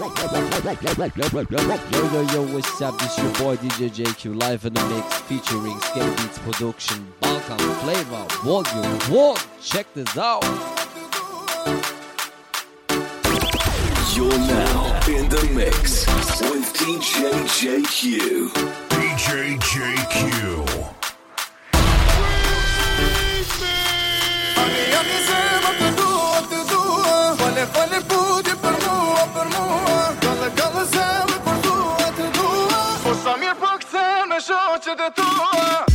Yo, yo, yo, what's up? This your boy DJ JQ live in the mix featuring Skate Beats production, Balkan Flavor, Volume 1. Check this out. You're now in the mix with DJ JQ. DJ JQ. Olha, olha, pude noche de tu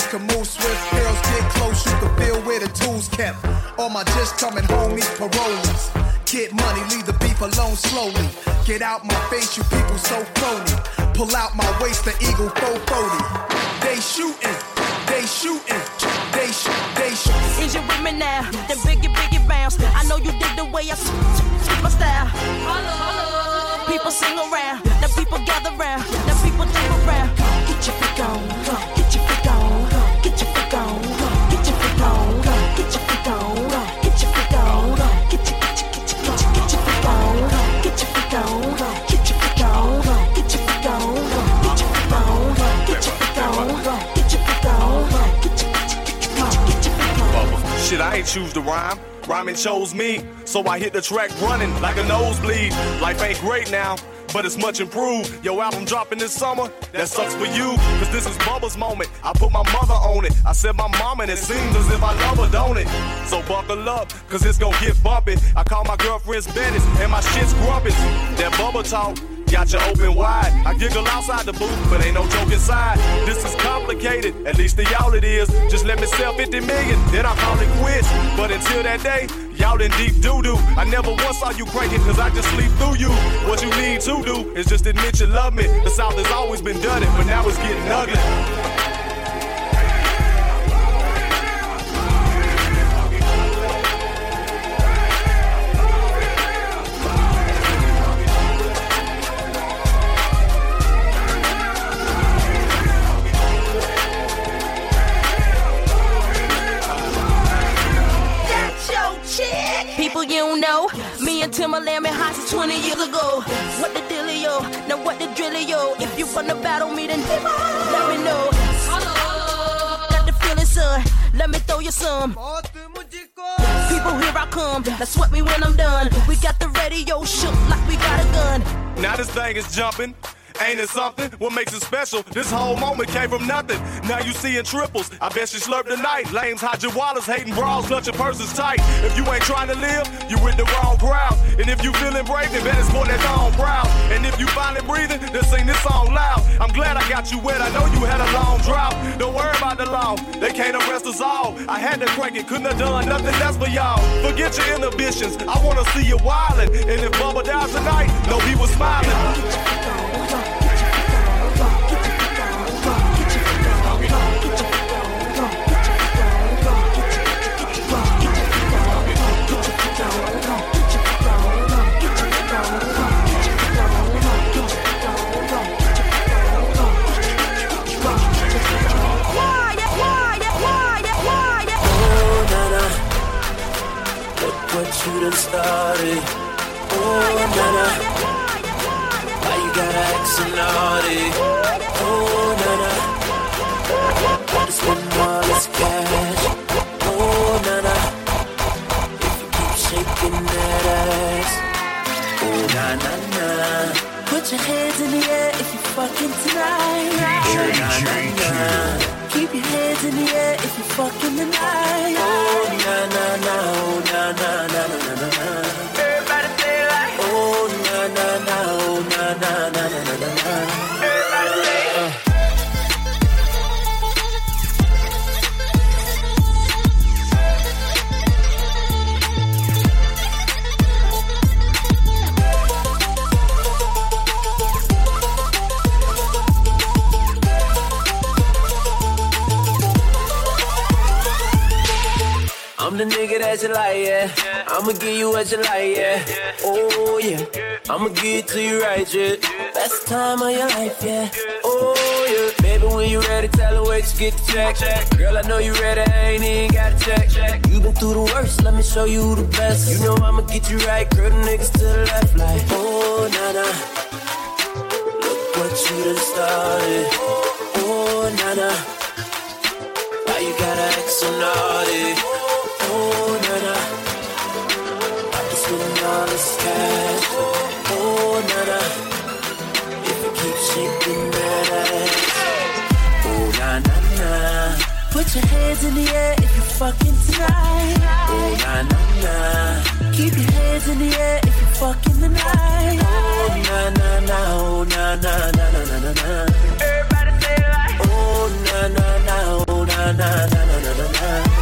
Killers can move swift, girls get close, you can feel where the tools kept. All my just coming homies, parolees. Get money, leave the beef alone slowly. Get out my face, you people so phony. Pull out my waist, the eagle 440. They shooting, they shooting, they shoot, they shoot. Is you with me now? The bigger, bigger bounce. I know you dig the way I my style. Hello. People sing around, the people gather round, the people jump around. Get your freak on. I ain't choose to rhyme. Rhyming chose me, so I hit the track running like a nosebleed. Life ain't great now, but it's much improved. Yo, album dropping this summer, that sucks for you, cause this is Bubba's moment. I put my mother on it. I said my mom, and it seems as if I love her, don't it? So buckle up, cause it's gonna get bumpy. I call my girlfriends Bettis, and my shit's grumpy. That Bubba talk. Got you open wide. I giggle outside the booth, but ain't no joke inside. This is complicated, at least to y'all it is. Just let me sell 50 million, then I'll call it quits. But until that day, y'all in deep doo doo. I never once saw you cranking, cause I just sleep through you. What you need to do is just admit you love me. The South has always been done it, but now it's getting ugly. People you know, me and Timbaland been hot since 20 years ago. What the dealio? Now what the drillio? If you wanna battle me, then let me know. Got the feeling, son. Let me throw you some. People, here I come. Now sweat me when I'm done. We got the radio shook like we got a gun. Now this thing is jumping. Ain't it something? What makes it special? This whole moment came from nothing. Now you seeing triples. I bet you slurp tonight. Lames your wallets, hating bras, clutching purses tight. If you ain't trying to live, you with the wrong crowd. And if you feeling brave, then better sport that thong proud. And if you finally breathing, then sing this song loud. I'm glad I got you wet. I know you had a long drought. Don't worry about the law. They can't arrest us all. I had to crank it, couldn't have done nothing else for y'all. Forget your inhibitions. I wanna see you wildin'. And if Bubba dies tonight, know he was smiling. Done started. Oh, oh, Nana, why you gotta act so naughty? Oh, Nana, to spend all this cash. Oh, Nana, if you keep shaking that ass. Oh, na na na. Put your hands in the air if you fucking tonight. Oh, na na na. Keep your hands in the air if you fucking tonight. Oh na na like, yeah. I'ma give you what you like, yeah. Oh, yeah. I'ma give it to you right, yeah. Best time of your life, yeah. Oh, yeah. Baby, when you ready, tell her wait to get the check. Girl, I know you ready, I ain't even got to check. You been through the worst, let me show you the best. You know I'ma get you right, girl, the niggas to the left, like, oh, nah. Look what you done started. Oh, nah. Why you gotta act so Oh, na na na. Put your hands in the air if you're fucking tonight. Oh, na na na. Keep your hands in the air if you're fucking tonight. Oh, na na na. Oh, na na na na na na na. Everybody say like. Oh, na na na. Oh, na na na na na na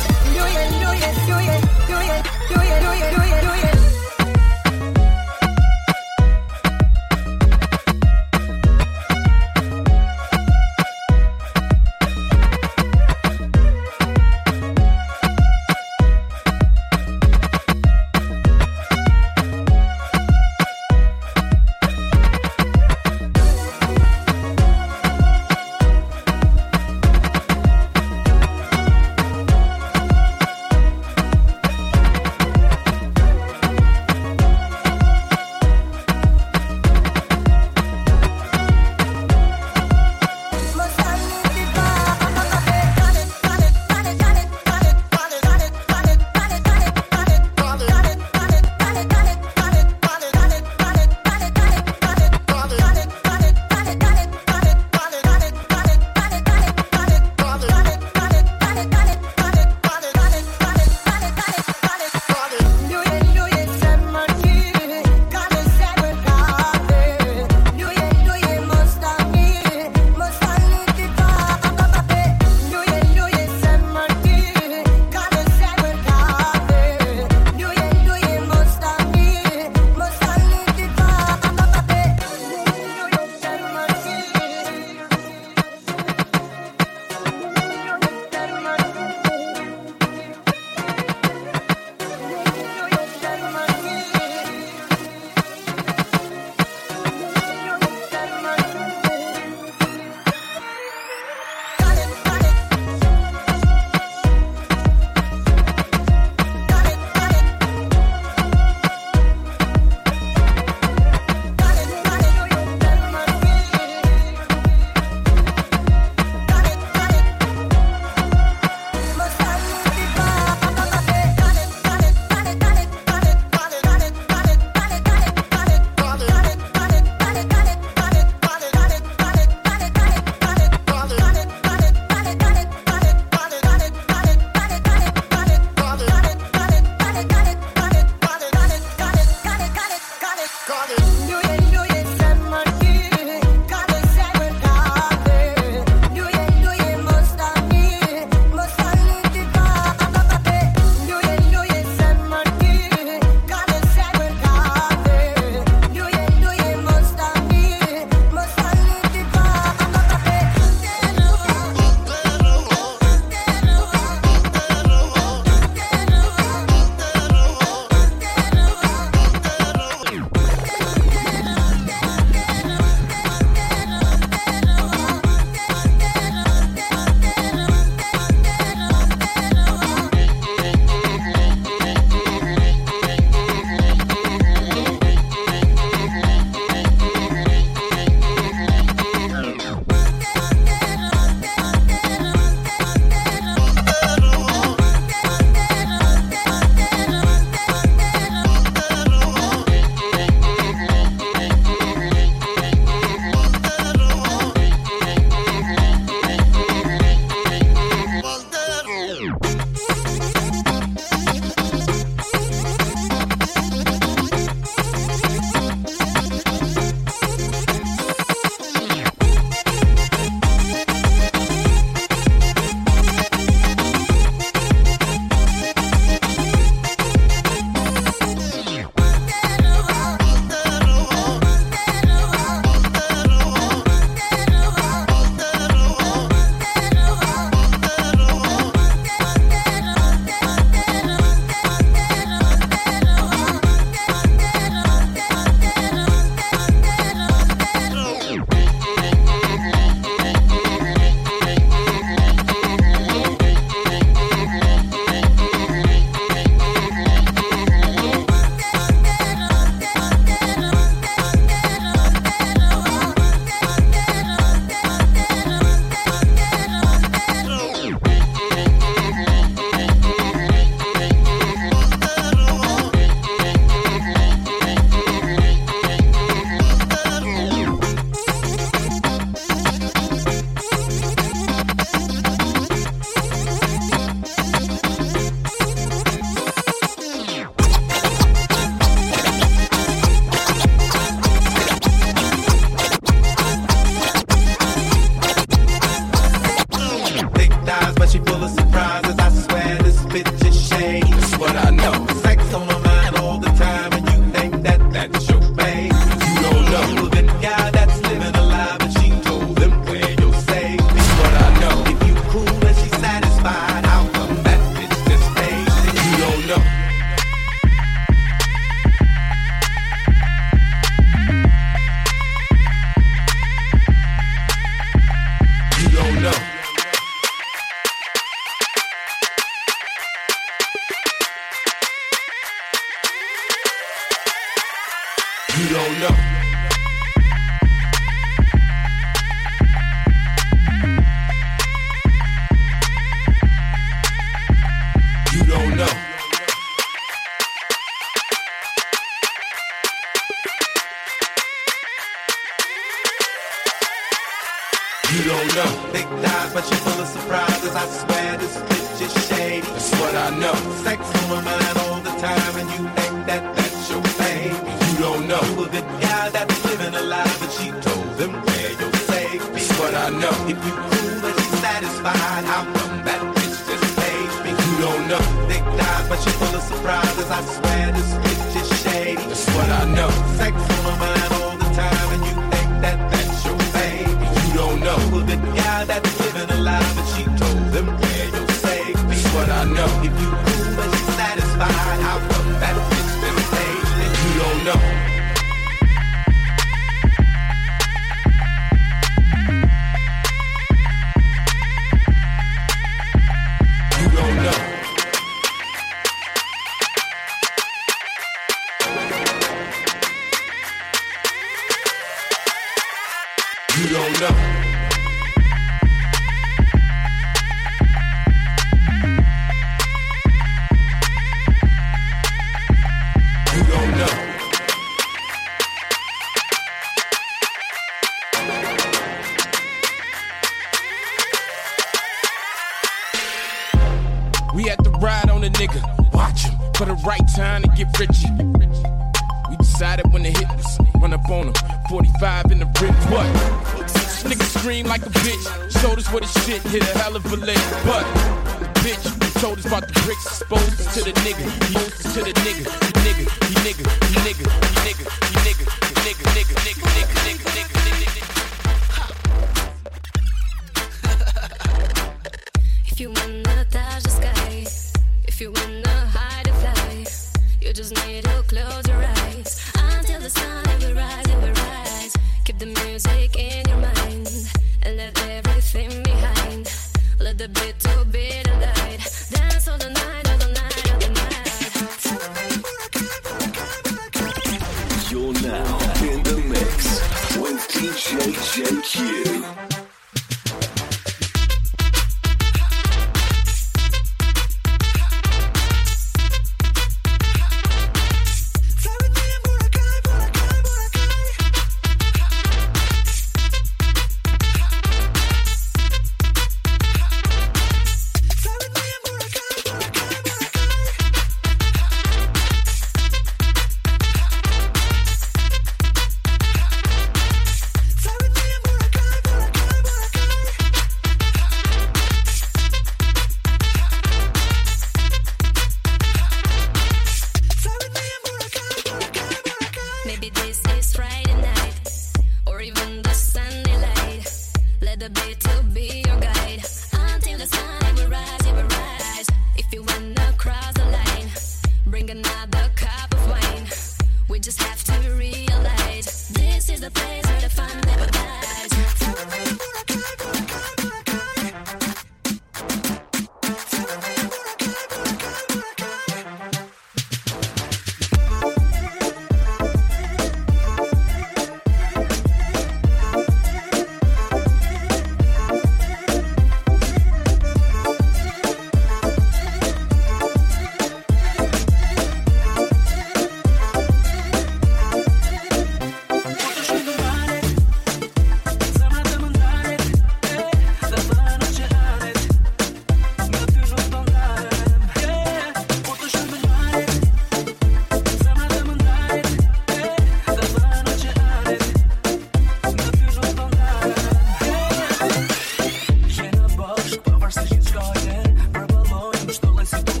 мечтает про баллоны, что лосит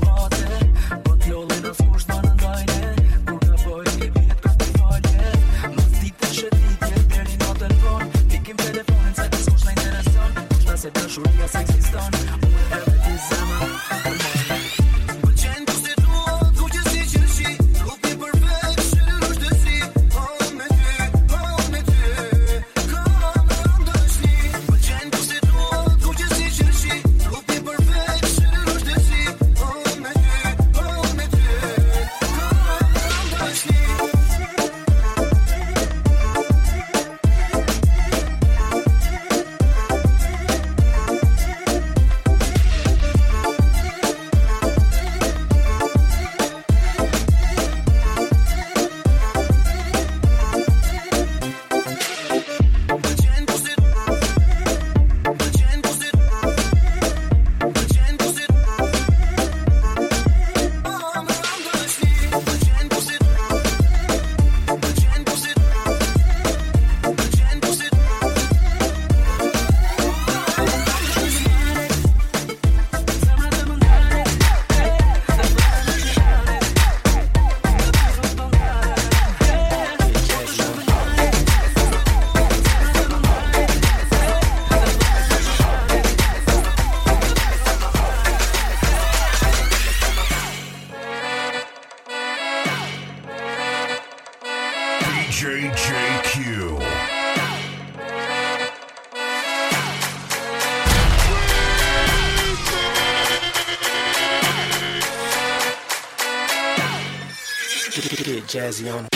Get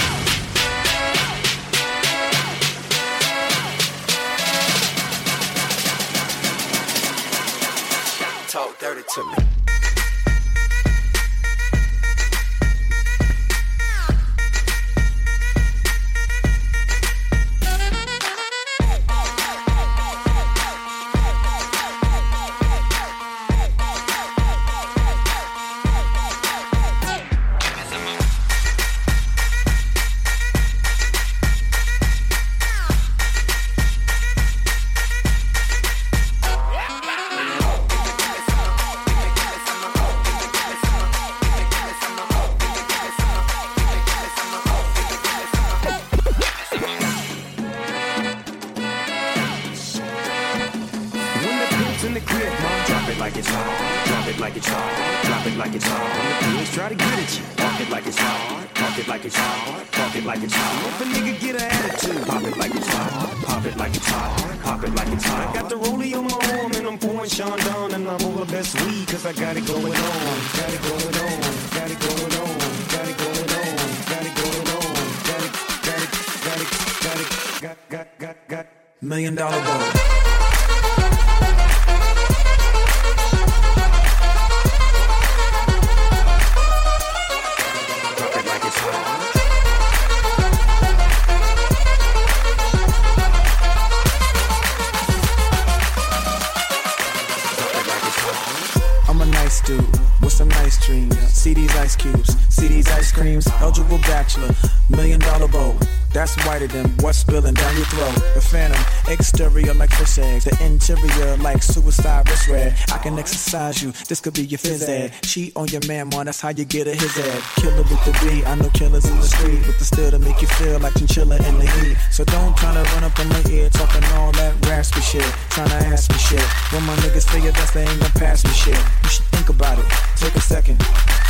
can exercise you, this could be your phys ed. Cheat on your man, man, that's how you get a his ed. Killer with the B, I know killers in the street. With the still to make you feel like chinchilla in the heat. So don't try to run up in my ear talking all that raspy shit. Trying to ask me shit. When my niggas it, that's they ain't gonna pass me shit. You should think about it, take a second.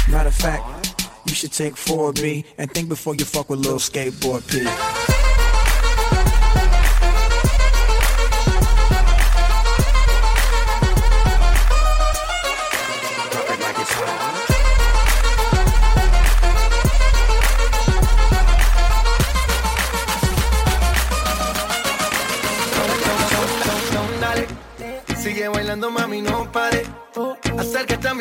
Matter of fact, you should take 4B and think before you fuck with little skateboard P.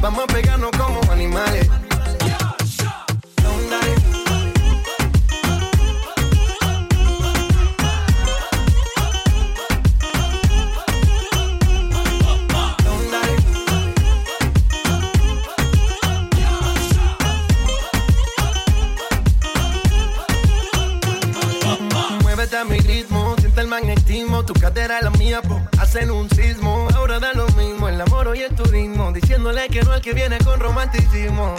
Vamos a pegarnos como animales. Muévete a mi ritmo, siente el magnetismo, tu cadera es la mía, po, hacen un sismo. Ahora da lo mismo, el amor y el turismo, diciéndole que no al que viene con romanticismo.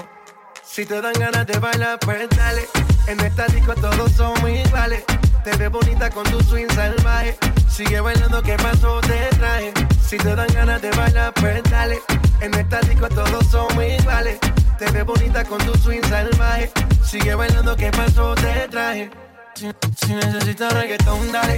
Si te dan ganas de bailar, pues dale. En esta disco todos somos iguales. Te ves bonita con tu swing salvaje. Sigue bailando, que pasó? Te traje. Si te dan ganas de bailar, pues dale. En esta disco todos somos iguales. Te ves bonita con tu swing salvaje. Sigue bailando, que pasó? Te traje. Si, si necesitas reggaetón, dale.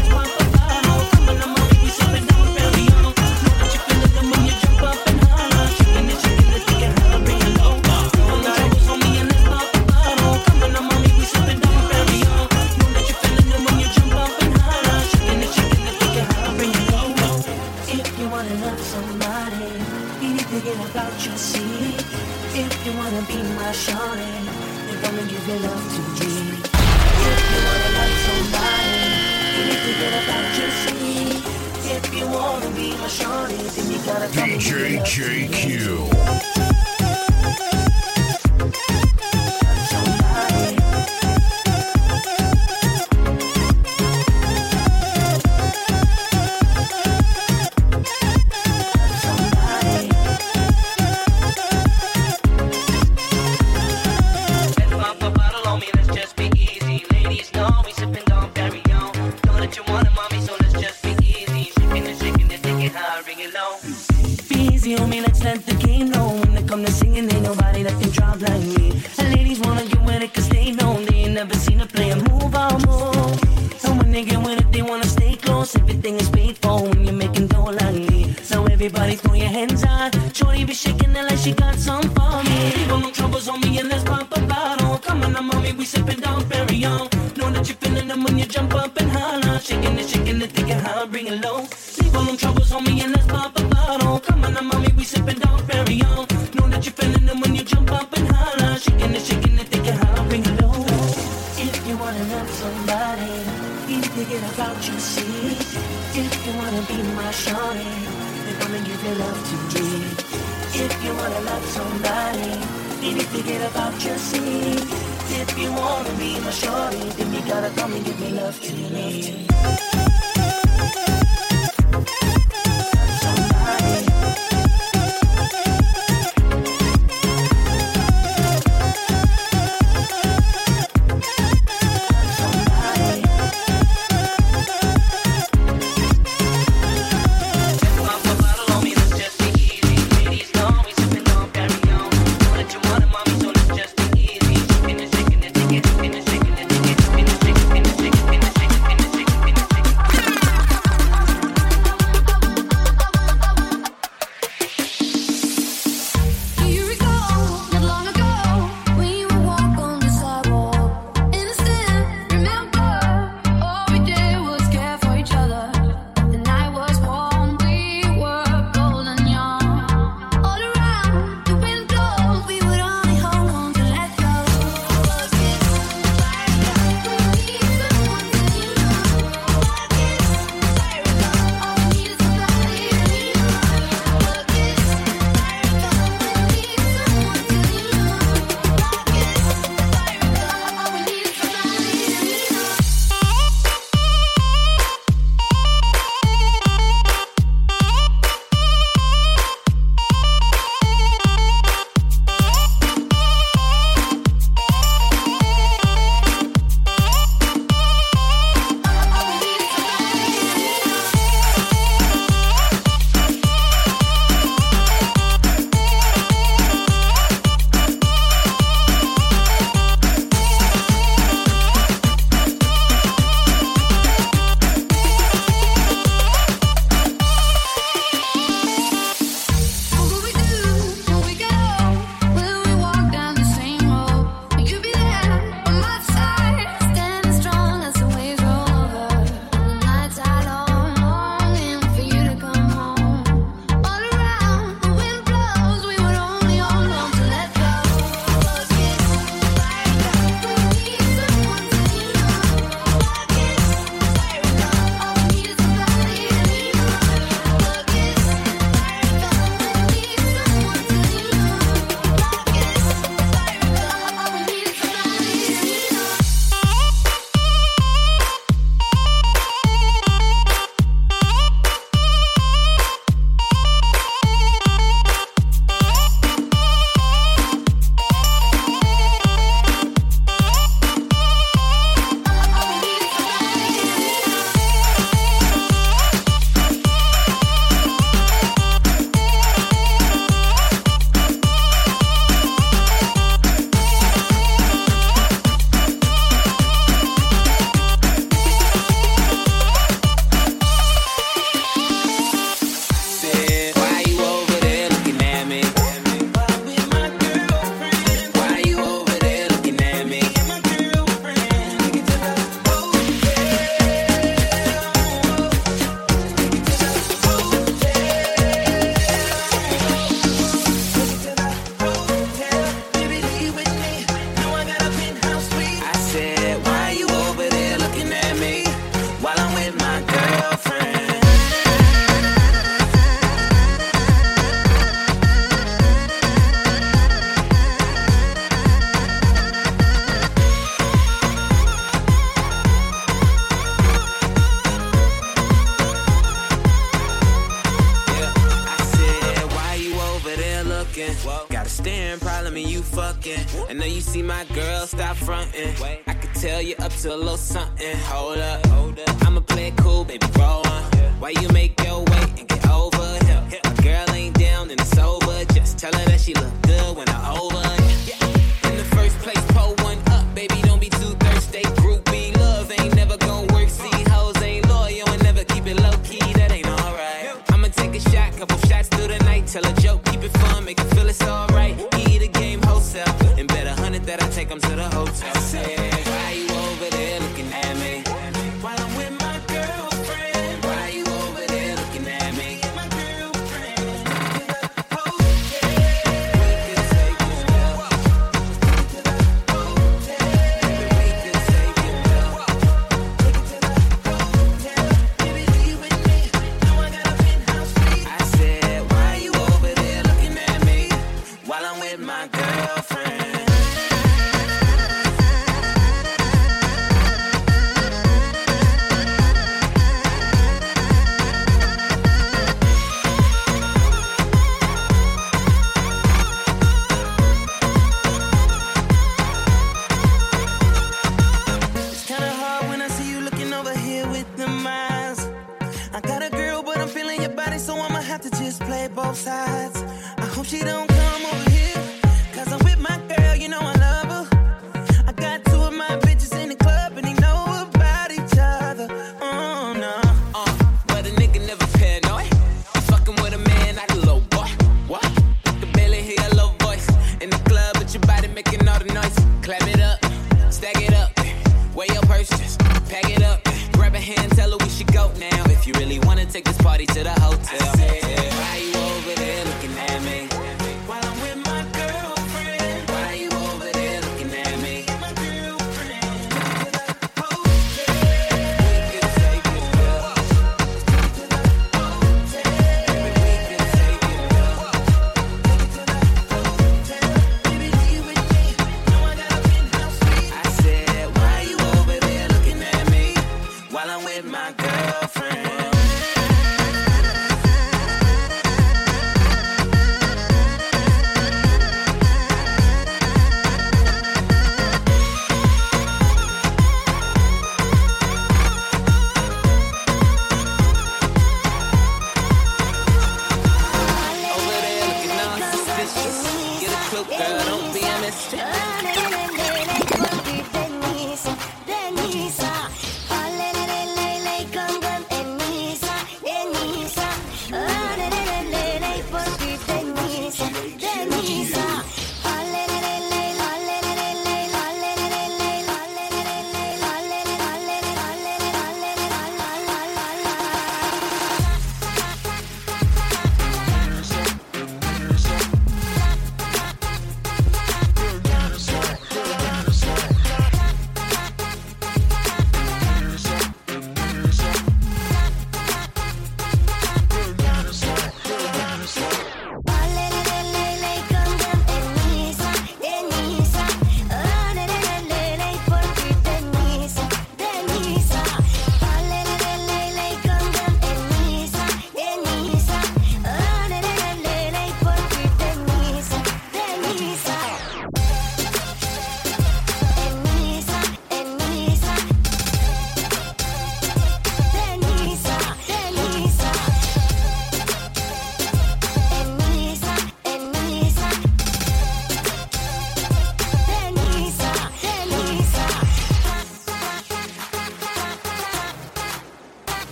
DJ love to me. JQ.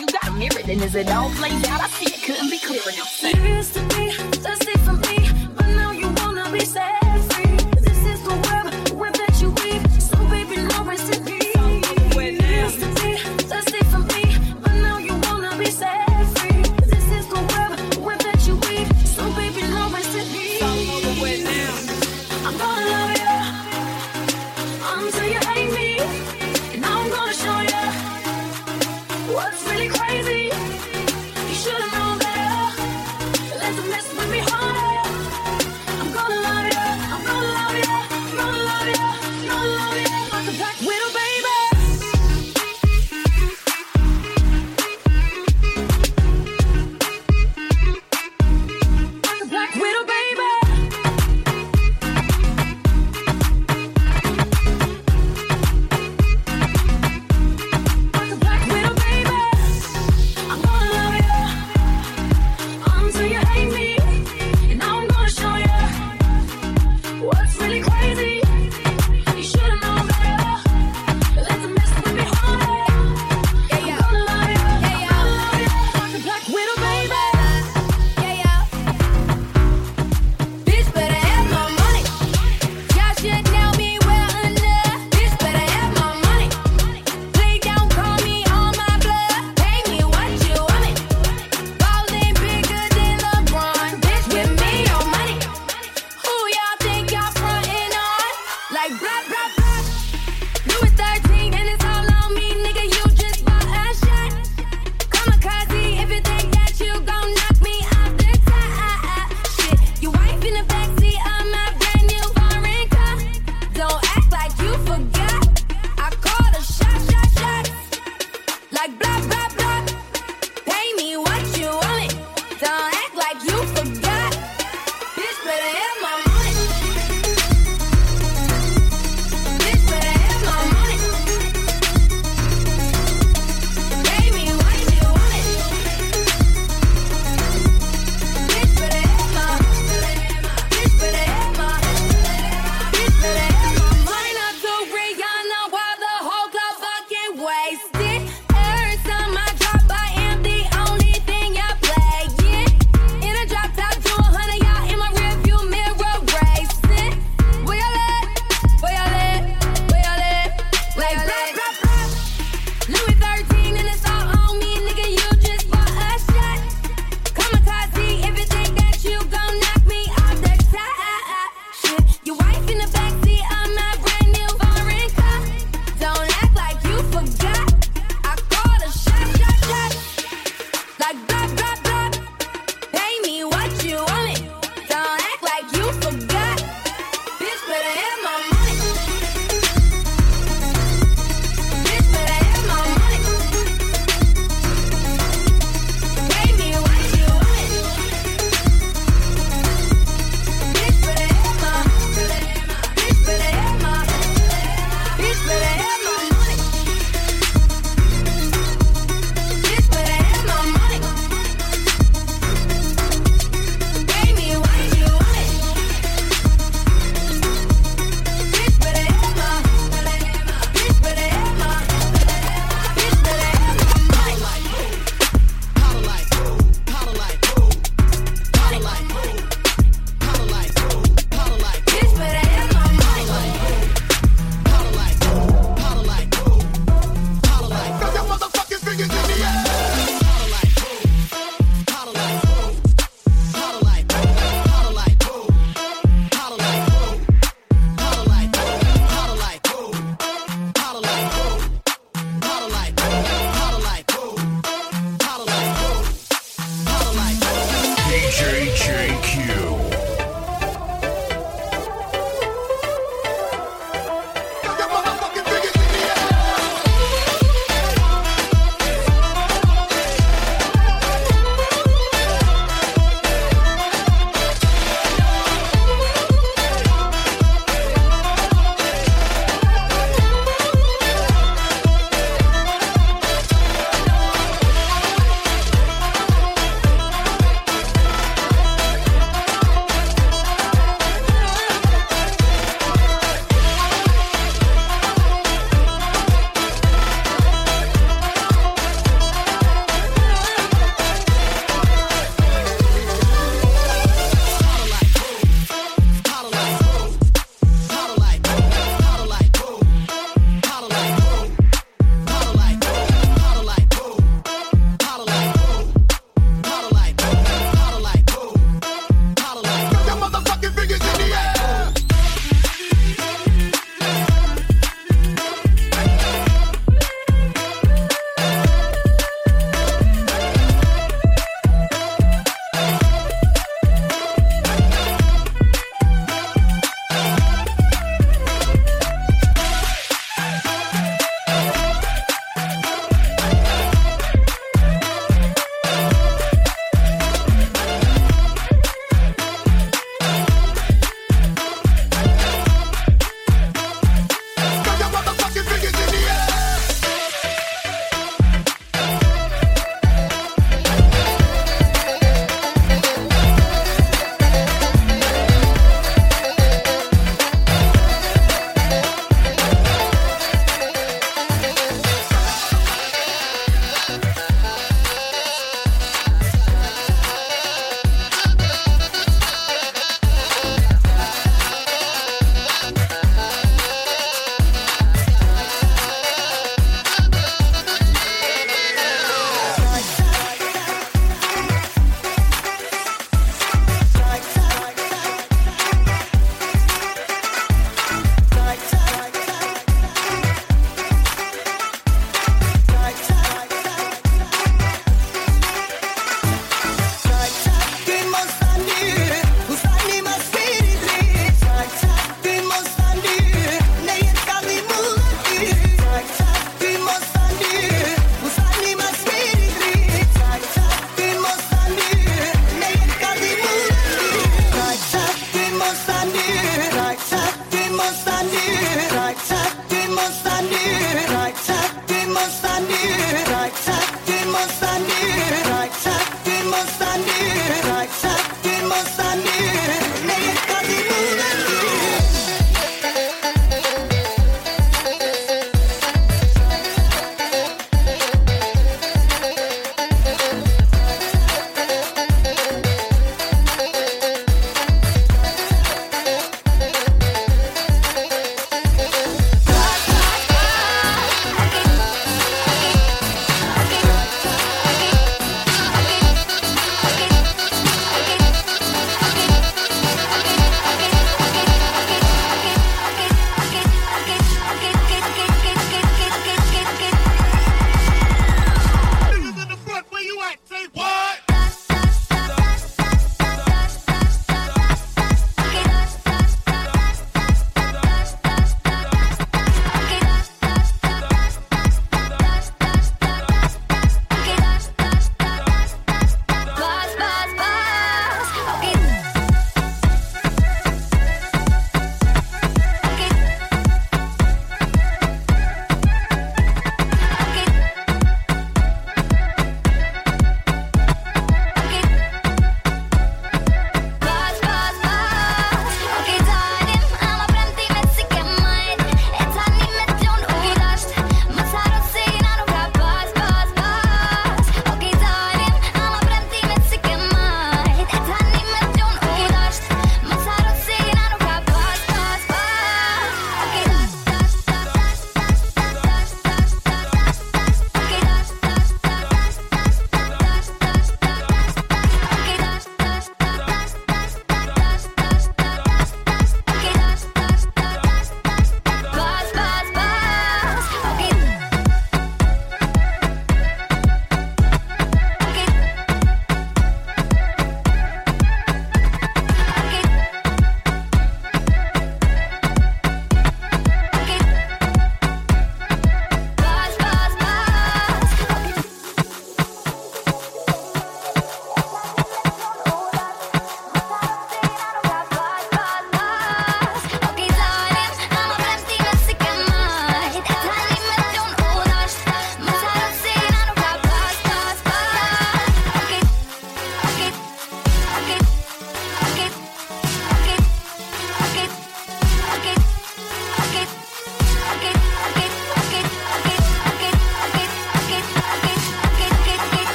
you got mirrored, and as it all played out, I see it couldn't be clear enough. Serious to me, just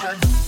Bye.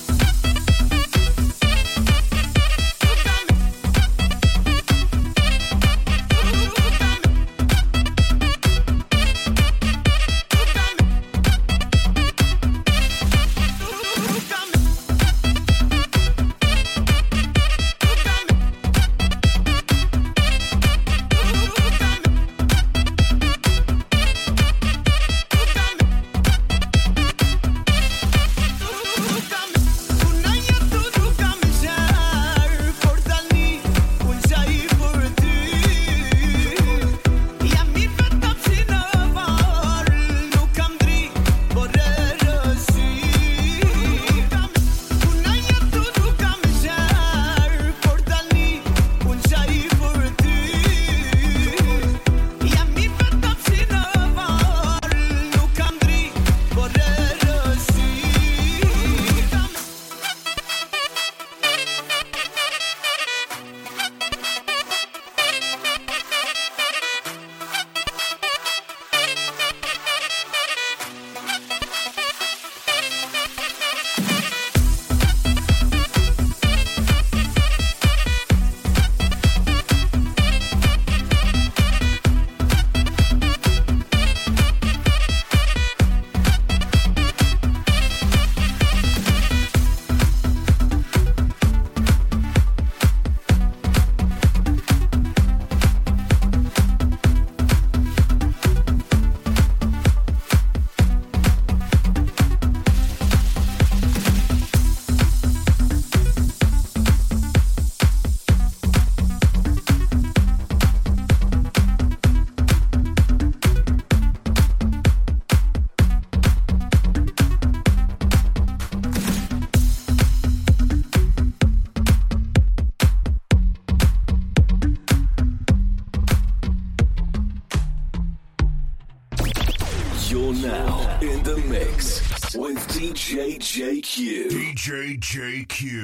With DJ JQ. DJ JQ.